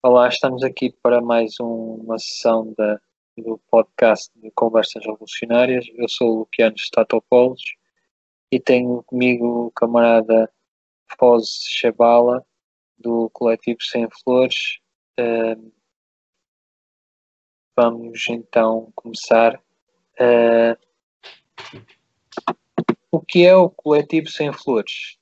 Olá, estamos aqui para mais um, uma sessão da, do podcast de Conversas Revolucionárias. Eu sou o Luciano Statopoulos e tenho comigo o camarada Foz Chabala, do coletivo Sem Flores. Uh, vamos então começar. Uh, o que é o coletivo Sem Flores?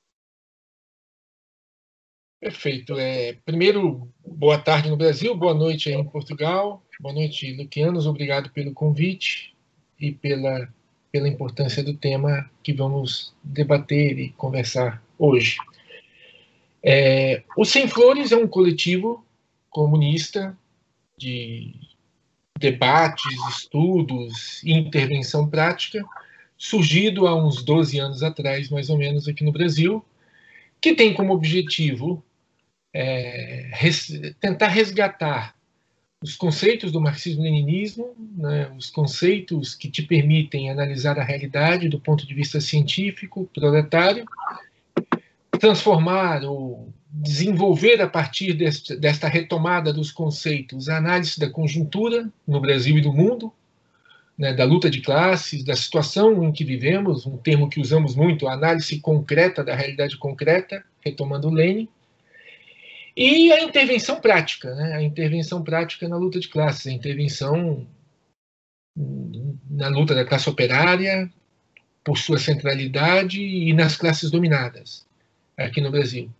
Perfeito. É, primeiro, boa tarde no Brasil, boa noite em Portugal. Boa noite, Luquianos. Obrigado pelo convite e pela, pela importância do tema que vamos debater e conversar hoje. É, o Sem Flores é um coletivo comunista de debates, estudos e intervenção prática, surgido há uns 12 anos atrás, mais ou menos, aqui no Brasil, que tem como objetivo é, res, tentar resgatar os conceitos do marxismo-leninismo, né, os conceitos que te permitem analisar a realidade do ponto de vista científico, proletário, transformar ou desenvolver a partir deste, desta retomada dos conceitos a análise da conjuntura no Brasil e no mundo, né, da luta de classes, da situação em que vivemos, um termo que usamos muito, a análise concreta da realidade concreta, retomando Lenin, e a intervenção prática, né, a intervenção prática na luta de classes, a intervenção na luta da classe operária, por sua centralidade, e nas classes dominadas, aqui no Brasil.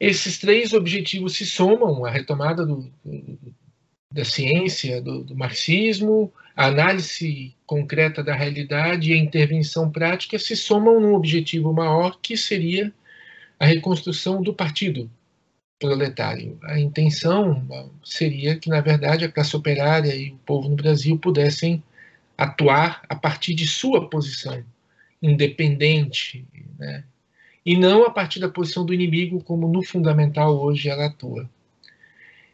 Esses três objetivos se somam à retomada do, da ciência, do, do, marxismo, a análise concreta da realidade e a intervenção prática se somam num objetivo maior que seria a reconstrução do partido proletário. A intenção seria que, na verdade, a classe operária e o povo no Brasil pudessem atuar a partir de sua posição independente, né? e não a partir da posição do inimigo, como no fundamental hoje ela atua.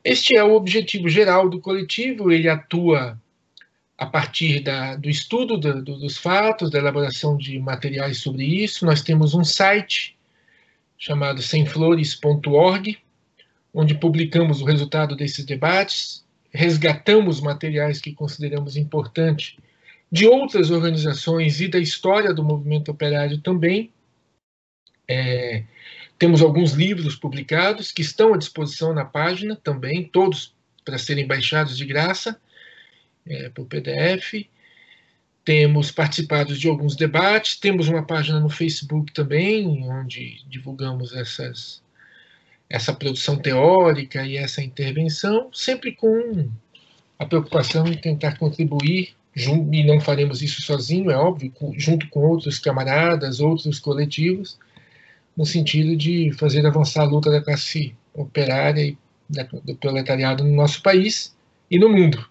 Este é o objetivo geral do coletivo, ele atua a partir da, do estudo do, dos fatos, da elaboração de materiais sobre isso. Nós temos um site chamado semflores.org, onde publicamos o resultado desses debates, resgatamos materiais que consideramos importantes de outras organizações e da história do movimento operário também, é, temos alguns livros publicados que estão à disposição na página também, todos para serem baixados de graça é, por PDF. Temos participado de alguns debates, temos uma página no Facebook também, onde divulgamos essas, essa produção teórica e essa intervenção, sempre com a preocupação em tentar contribuir, e não faremos isso sozinho, é óbvio, junto com outros camaradas, outros coletivos, no sentido de fazer avançar a luta da classe operária e do proletariado no nosso país e no mundo.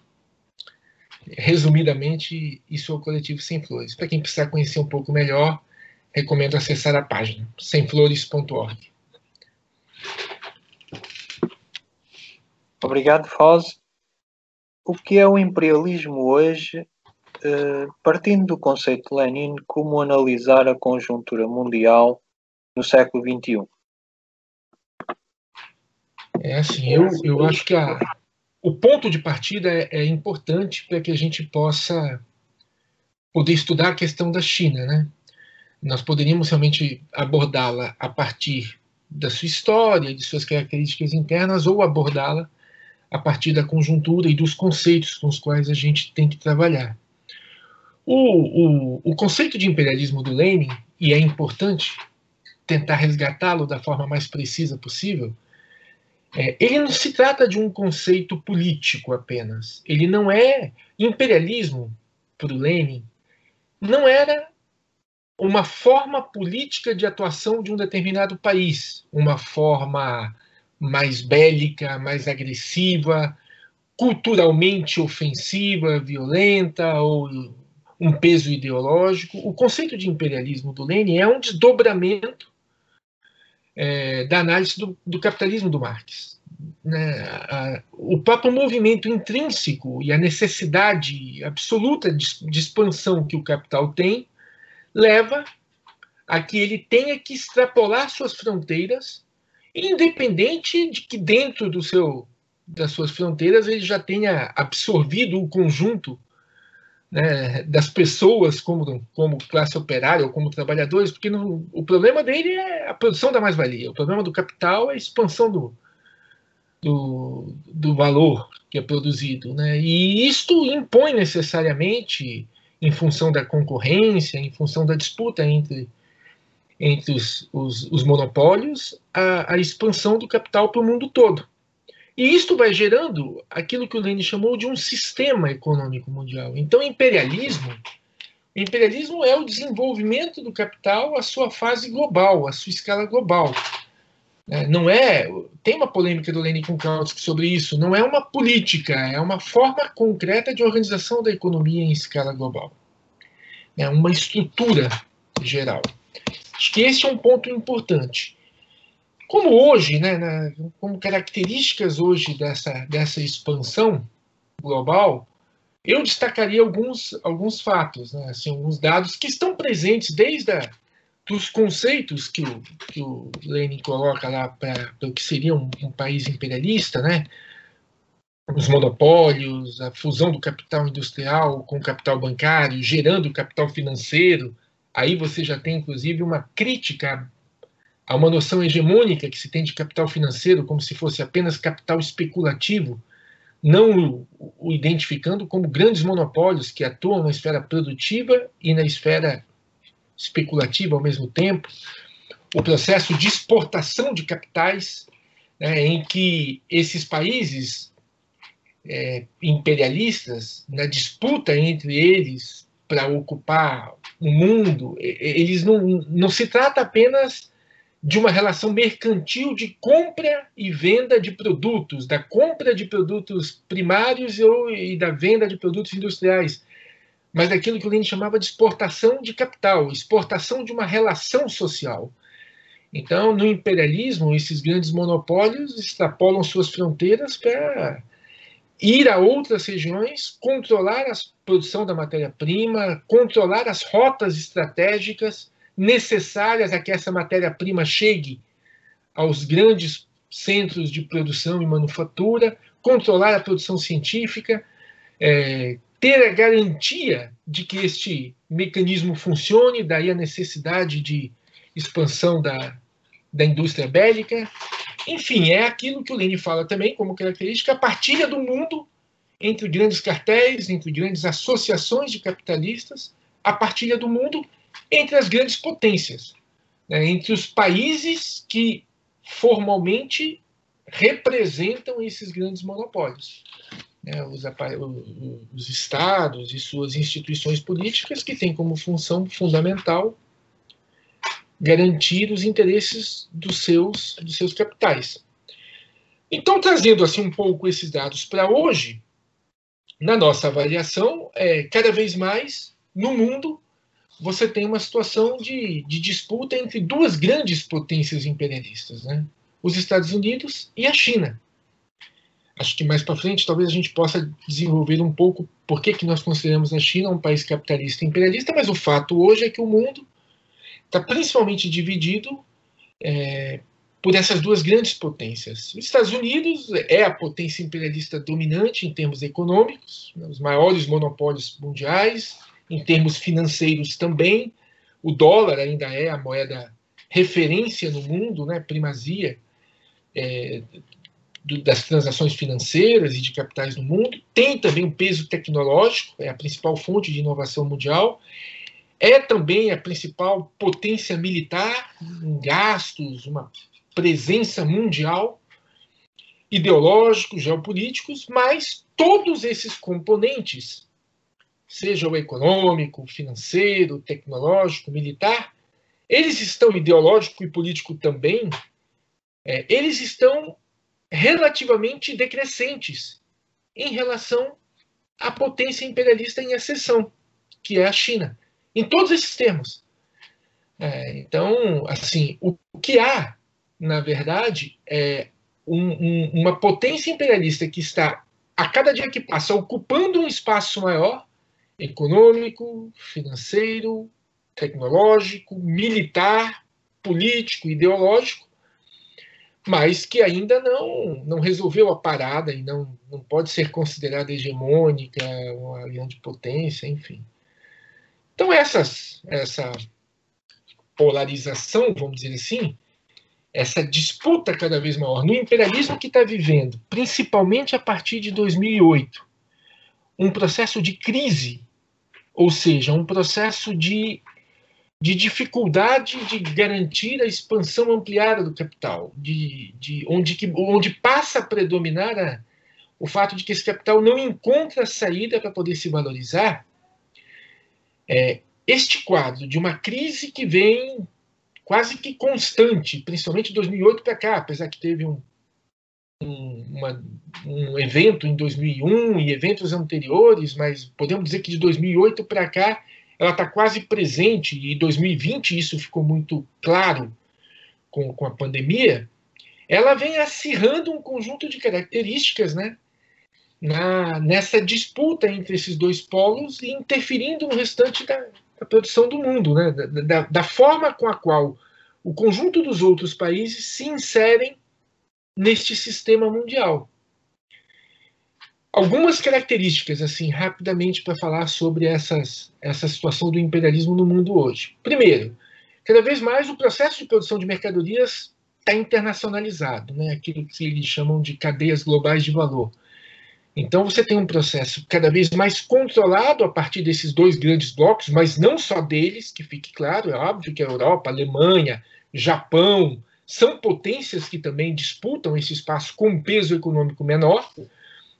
Resumidamente, isso é o Coletivo Sem Flores. Para quem precisar conhecer um pouco melhor, recomendo acessar a página semflores.org. Obrigado, Foz. O que é o imperialismo hoje? Eh, partindo do conceito de Lenin, como analisar a conjuntura mundial no século XXI? É assim, eu, eu acho que a, o ponto de partida é, é importante para que a gente possa poder estudar a questão da China, né? Nós poderíamos realmente abordá-la a partir da sua história, de suas características internas, ou abordá-la a partir da conjuntura e dos conceitos com os quais a gente tem que trabalhar. O, o, o conceito de imperialismo do Lenin, e é importante tentar resgatá-lo da forma mais precisa possível, é, ele não se trata de um conceito político apenas. Ele não é imperialismo para o Lenin. Não era uma forma política de atuação de um determinado país, uma forma mais bélica, mais agressiva, culturalmente ofensiva, violenta ou um peso ideológico. O conceito de imperialismo do Lenin é um desdobramento é, da análise do, do, capitalismo do Marx. Né? A, o próprio movimento intrínseco e a necessidade absoluta de, de expansão que o capital tem leva a que ele tenha que extrapolar suas fronteiras, independente de que dentro do seu das suas fronteiras ele já tenha absorvido o conjunto né, das pessoas como, como classe operária ou como trabalhadores, porque o problema dele é a produção da mais-valia. O problema do capital é a expansão do, do, do valor que é produzido. Né? E isto impõe necessariamente, em função da concorrência, em função da disputa entre, entre os, os, os monopólios, a, a expansão do capital para o mundo todo. E isto vai gerando aquilo que o Lenin chamou de um sistema econômico mundial. Então, imperialismo, imperialismo é o desenvolvimento do capital à sua fase global, à sua escala global. É, não é, tem uma polêmica do Lenin com Kautsky sobre isso. Não é uma política, é uma forma concreta de organização da economia em escala global. É uma estrutura geral. Acho que esse é um ponto importante. Como hoje, né, na, como características hoje dessa, dessa expansão global, eu destacaria alguns, alguns fatos, né, assim, alguns dados que estão presentes desde a, dos conceitos que o, que o Lenin coloca lá para o que seria um, um, país imperialista, né, os monopólios, a fusão do capital industrial com o capital bancário, gerando capital financeiro. Aí você já tem, inclusive, uma crítica Há uma noção hegemônica que se tem de capital financeiro como se fosse apenas capital especulativo, não o, identificando como grandes monopólios que atuam na esfera produtiva e na esfera especulativa ao mesmo tempo. O processo de exportação de capitais, né, em que esses países é, imperialistas, na disputa entre eles para ocupar o mundo, eles não, não se trata apenas de uma relação mercantil de compra e venda de produtos, da compra de produtos primários e da venda de produtos industriais, mas daquilo que o Lenin chamava de exportação de capital, exportação de uma relação social. Então, no imperialismo, esses grandes monopólios extrapolam suas fronteiras para ir a outras regiões, controlar a produção da matéria-prima, controlar as rotas estratégicas necessárias a que essa matéria-prima chegue aos grandes centros de produção e manufatura, controlar a produção científica, é, ter a garantia de que este mecanismo funcione, daí a necessidade de expansão da, da indústria bélica. Enfim, é aquilo que o Lenin fala também como característica, a partilha do mundo entre grandes cartéis, entre grandes associações de capitalistas, a partilha do mundo entre as grandes potências, né, entre os países que formalmente representam esses grandes monopólios. Né, os, os estados e suas instituições políticas que têm como função fundamental garantir os interesses dos seus, dos seus capitais. Então, trazendo assim um pouco esses dados para hoje, na nossa avaliação, é, cada vez mais no mundo você tem uma situação de, de disputa entre duas grandes potências imperialistas, né? os Estados Unidos e a China. Acho que mais para frente talvez a gente possa desenvolver um pouco por que, que nós consideramos a China um país capitalista e imperialista, mas o fato hoje é que o mundo está principalmente dividido é, por essas duas grandes potências. Os Estados Unidos é a potência imperialista dominante em termos econômicos, né, os maiores monopólios mundiais, em termos financeiros também. O dólar ainda é a moeda referência no mundo, né, primazia é, do, das transações financeiras e de capitais no mundo. Tem também um peso tecnológico, é a principal fonte de inovação mundial. É também a principal potência militar em gastos, uma presença mundial, ideológicos, geopolíticos, mas todos esses componentes seja o econômico, financeiro, tecnológico, militar, eles estão ideológico e político também, é, eles estão relativamente decrescentes em relação à potência imperialista em exceção, que é a China, em todos esses termos. É, então, assim, o, que há, na verdade, é um, um, uma potência imperialista que está, a cada dia que passa, ocupando um espaço maior, econômico, financeiro, tecnológico, militar, político, ideológico, mas que ainda não, não resolveu a parada e não, não pode ser considerada hegemônica, uma grande potência, enfim. Então, essas, essa polarização, vamos dizer assim, essa disputa cada vez maior no imperialismo que está vivendo, principalmente a partir de 2008, um processo de crise, ou seja, um processo de de dificuldade de garantir a expansão ampliada do capital, de, de onde, que, onde passa a predominar a, o fato de que esse capital não encontra saída para poder se valorizar, é, este quadro de uma crise que vem quase que constante, principalmente de 2008 para cá, apesar que teve um, um, uma, um evento em 2001 e eventos anteriores, mas podemos dizer que de 2008 para cá ela está quase presente, e em 2020 isso ficou muito claro com, com a pandemia, ela vem acirrando um conjunto de características né, na, nessa disputa entre esses dois polos e interferindo no restante da, da produção do mundo, né, da, da, forma com a qual o conjunto dos outros países se inserem neste sistema mundial algumas características, assim, rapidamente para falar sobre essas, essa situação do imperialismo no mundo hoje. Primeiro, cada vez mais o processo de produção de mercadorias está internacionalizado, né? aquilo que eles chamam de cadeias globais de valor. Então você tem um processo cada vez mais controlado a partir desses dois grandes blocos, mas não só deles, que fique claro, é óbvio que a Europa, a Alemanha, Japão, são potências que também disputam esse espaço com peso econômico menor,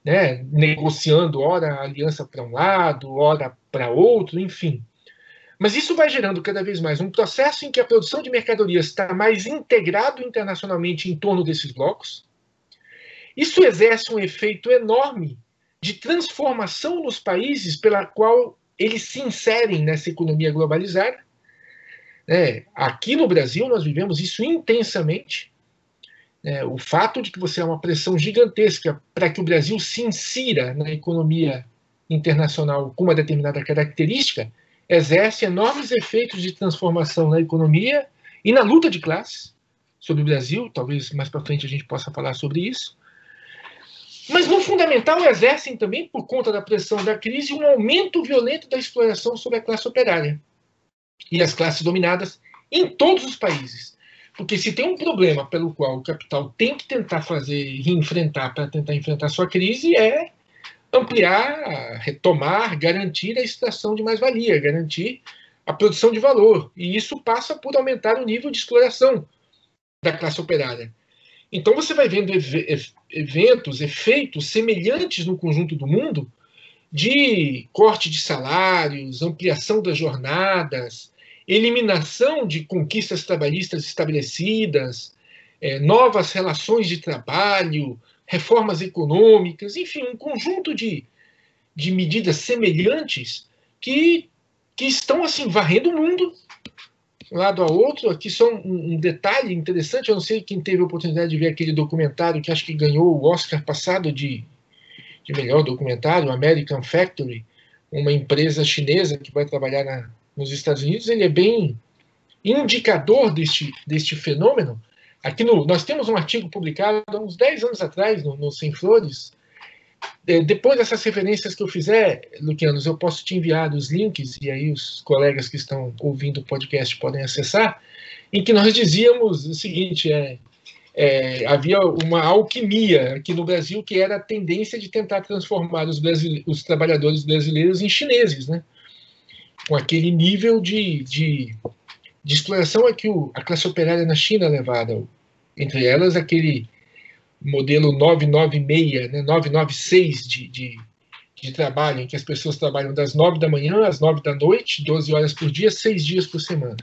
né, negociando ora a aliança para um lado, ora para outro, enfim. Mas isso vai gerando cada vez mais um processo em que a produção de mercadorias está mais integrado internacionalmente em torno desses blocos. Isso exerce um efeito enorme de transformação nos países pela qual eles se inserem nessa economia globalizada. É, aqui no Brasil nós vivemos isso intensamente é, o fato de que você há uma pressão gigantesca para que o Brasil se insira na economia internacional com uma determinada característica exerce enormes efeitos de transformação na economia e na luta de classes sobre o Brasil. Talvez mais para frente a gente possa falar sobre isso. Mas, no fundamental, exercem também, por conta da pressão da crise, um aumento violento da exploração sobre a classe operária e as classes dominadas em todos os países. Porque se tem um problema pelo qual o capital tem que tentar fazer e enfrentar para tentar enfrentar sua crise, é ampliar, retomar, garantir a extração de mais-valia, garantir a produção de valor. E isso passa por aumentar o nível de exploração da classe operária. Então você vai vendo eventos, efeitos semelhantes no conjunto do mundo de corte de salários, ampliação das jornadas, eliminação de conquistas trabalhistas estabelecidas, é, novas relações de trabalho, reformas econômicas, enfim, um conjunto de, de medidas semelhantes que, que estão assim varrendo o mundo lado a outro. Aqui só um, um, detalhe interessante, eu não sei quem teve a oportunidade de ver aquele documentário que acho que ganhou o Oscar passado de, de melhor documentário, American Factory, uma empresa chinesa que vai trabalhar na, nos Estados Unidos, ele é bem indicador deste, deste fenômeno. Aqui no, nós temos um artigo publicado há uns 10 anos atrás no, no Sem Flores. É, depois dessas referências que eu fizer, Lucianos, eu posso te enviar os links, e aí os colegas que estão ouvindo o podcast podem acessar, em que nós dizíamos o seguinte: é, é, havia uma alquimia aqui no Brasil que era a tendência de tentar transformar os, os trabalhadores brasileiros em chineses, né? Com aquele nível de, de, de exploração a que o, a classe operária na China é levada. Entre elas, aquele modelo 996, né, 996 de, de, de trabalho, em que as pessoas trabalham das 9 da manhã às 9 da noite, 12 horas por dia, 6 dias por semana.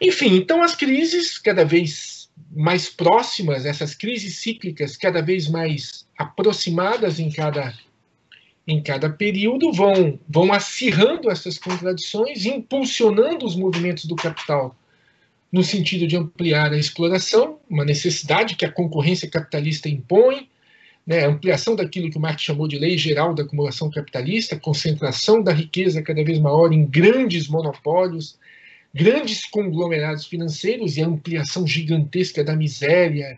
Enfim, então as crises cada vez mais próximas, essas crises cíclicas cada vez mais aproximadas em cada em cada período vão, vão acirrando essas contradições, impulsionando os movimentos do capital no sentido de ampliar a exploração, uma necessidade que a concorrência capitalista impõe, né, ampliação daquilo que o Marx chamou de lei geral da acumulação capitalista, concentração da riqueza cada vez maior em grandes monopólios, grandes conglomerados financeiros e a ampliação gigantesca da miséria,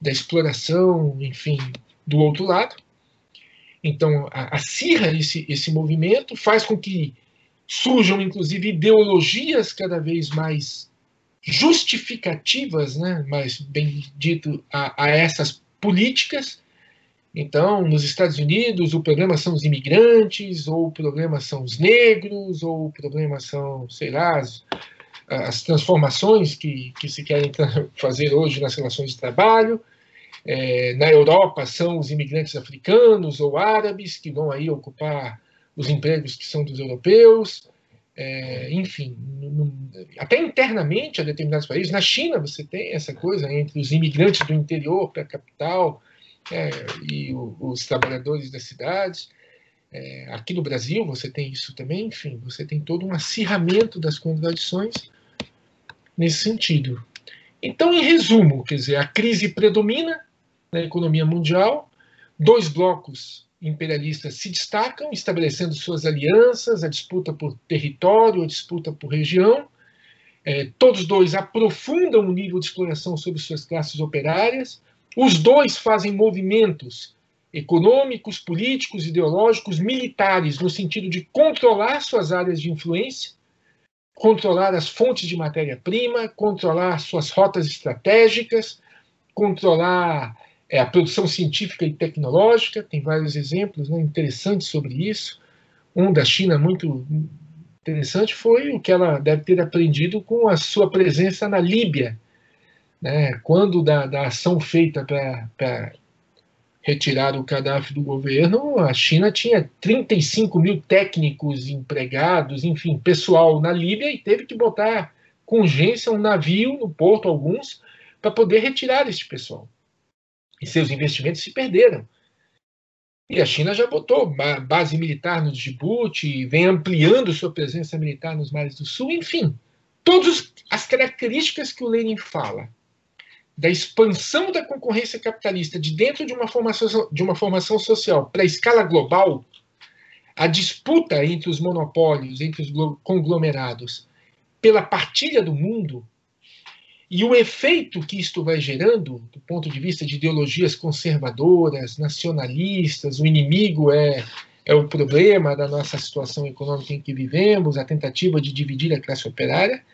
da exploração, enfim, do outro lado. Então, acirra esse, esse movimento, faz com que surjam, inclusive, ideologias cada vez mais justificativas, né, mais bem dito, a, a essas políticas. Então, nos Estados Unidos, o problema são os imigrantes, ou o problema são os negros, ou o problema são, sei lá, as, as transformações que, que se querem fazer hoje nas relações de trabalho. É, na Europa são os imigrantes africanos ou árabes que vão aí ocupar os empregos que são dos europeus. É, enfim, até internamente a determinados países. Na China você tem essa coisa entre os imigrantes do interior para a capital é, e o, os trabalhadores das cidades. É, aqui no Brasil você tem isso também. Enfim, você tem todo um acirramento das contradições nesse sentido. Então, em resumo, quer dizer, a crise predomina, na economia mundial. Dois blocos imperialistas se destacam, estabelecendo suas alianças, a disputa por território, a disputa por região. É, todos dois aprofundam o nível de exploração sobre suas classes operárias. Os dois fazem movimentos econômicos, políticos, ideológicos, militares, no sentido de controlar suas áreas de influência, controlar as fontes de matéria-prima, controlar suas rotas estratégicas, controlar é, a produção científica e tecnológica, tem vários exemplos né, interessantes sobre isso. Um da China muito interessante foi o que ela deve ter aprendido com a sua presença na Líbia, né, quando da, da ação feita para retirar o Gaddafi do governo, a China tinha 35 mil técnicos empregados, enfim, pessoal na Líbia e teve que botar com urgência um navio no porto, alguns, para poder retirar este pessoal e seus investimentos se perderam. E a China já botou base militar no Djibouti, vem ampliando sua presença militar nos mares do sul, enfim, todas as características que o Lenin fala da expansão da concorrência capitalista de dentro de uma formação, de uma formação social para a escala global, a disputa entre os monopólios, entre os conglomerados, pela partilha do mundo, e o efeito que isto vai gerando, do ponto de vista de ideologias conservadoras, nacionalistas, o inimigo é, é o problema da nossa situação econômica em que vivemos, a tentativa de dividir a classe operária,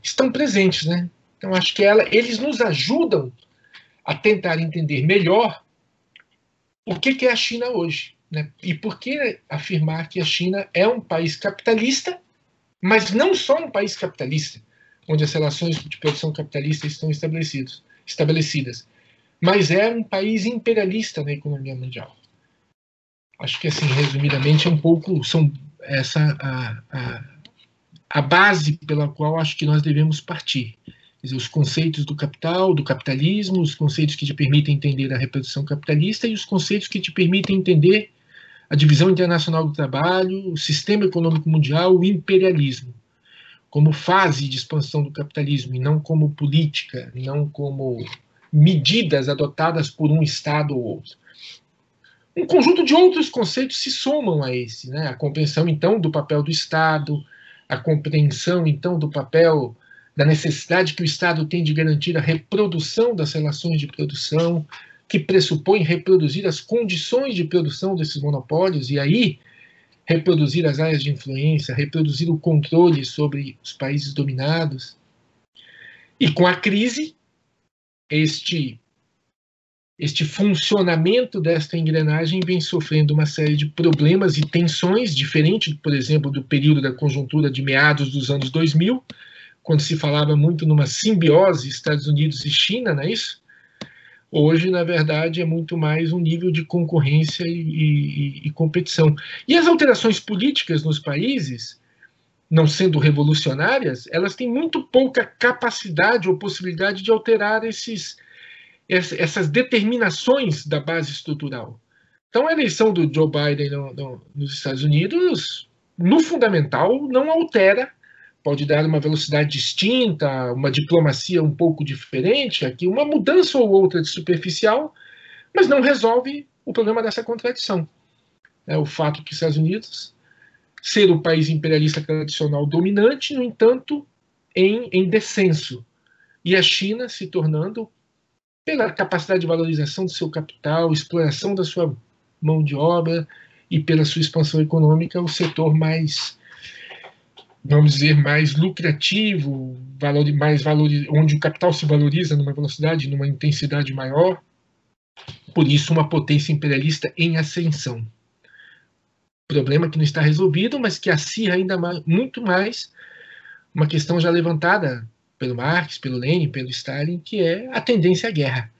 estão presentes. Né? Então, acho que ela, eles nos ajudam a tentar entender melhor o que, que é a China hoje. Né? E por que afirmar que a China é um país capitalista, mas não só um país capitalista onde as relações de produção capitalista estão estabelecidas. Mas é um país imperialista na economia mundial. Acho que, assim, resumidamente, é um pouco são essa a, a, a base pela qual acho que nós devemos partir. Dizer, os conceitos do capital, do capitalismo, os conceitos que te permitem entender a reprodução capitalista e os conceitos que te permitem entender a divisão internacional do trabalho, o sistema econômico mundial, o imperialismo como fase de expansão do capitalismo e não como política, não como medidas adotadas por um Estado ou outro. Um conjunto de outros conceitos se somam a esse, né? A compreensão então do papel do Estado, a compreensão então do papel da necessidade que o Estado tem de garantir a reprodução das relações de produção, que pressupõe reproduzir as condições de produção desses monopólios e aí reproduzir as áreas de influência, reproduzir o controle sobre os países dominados. E com a crise, este este funcionamento desta engrenagem vem sofrendo uma série de problemas e tensões, diferente, por exemplo, do período da conjuntura de meados dos anos 2000, quando se falava muito numa simbiose Estados Unidos e China, não é isso? Hoje, na verdade, é muito mais um nível de concorrência e, e, e competição. E as alterações políticas nos países, não sendo revolucionárias, elas têm muito pouca capacidade ou possibilidade de alterar esses, essas determinações da base estrutural. Então, a eleição do Joe Biden no, no, nos Estados Unidos, no fundamental, não altera pode dar uma velocidade distinta, uma diplomacia um pouco diferente, aqui uma mudança ou outra de superficial, mas não resolve o problema dessa contradição. É o fato que os Estados Unidos, ser o país imperialista tradicional dominante, no entanto, em, em descenso. E a China se tornando, pela capacidade de valorização do seu capital, exploração da sua mão de obra e pela sua expansão econômica, o setor mais, vamos dizer, mais lucrativo, valor, mais valor, onde o capital se valoriza numa velocidade, numa intensidade maior. Por isso, uma potência imperialista em ascensão. Problema que não está resolvido, mas que acirra ainda mais, muito mais uma questão já levantada pelo Marx, pelo Lenin, pelo Stalin, que é a tendência à guerra.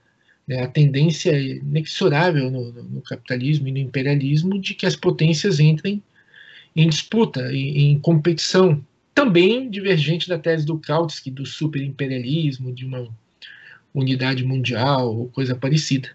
Né? A tendência inexorável no, no, capitalismo e no imperialismo de que as potências entrem em disputa, em, em competição, também divergente da tese do Kautsky, do superimperialismo, de uma unidade mundial ou coisa parecida.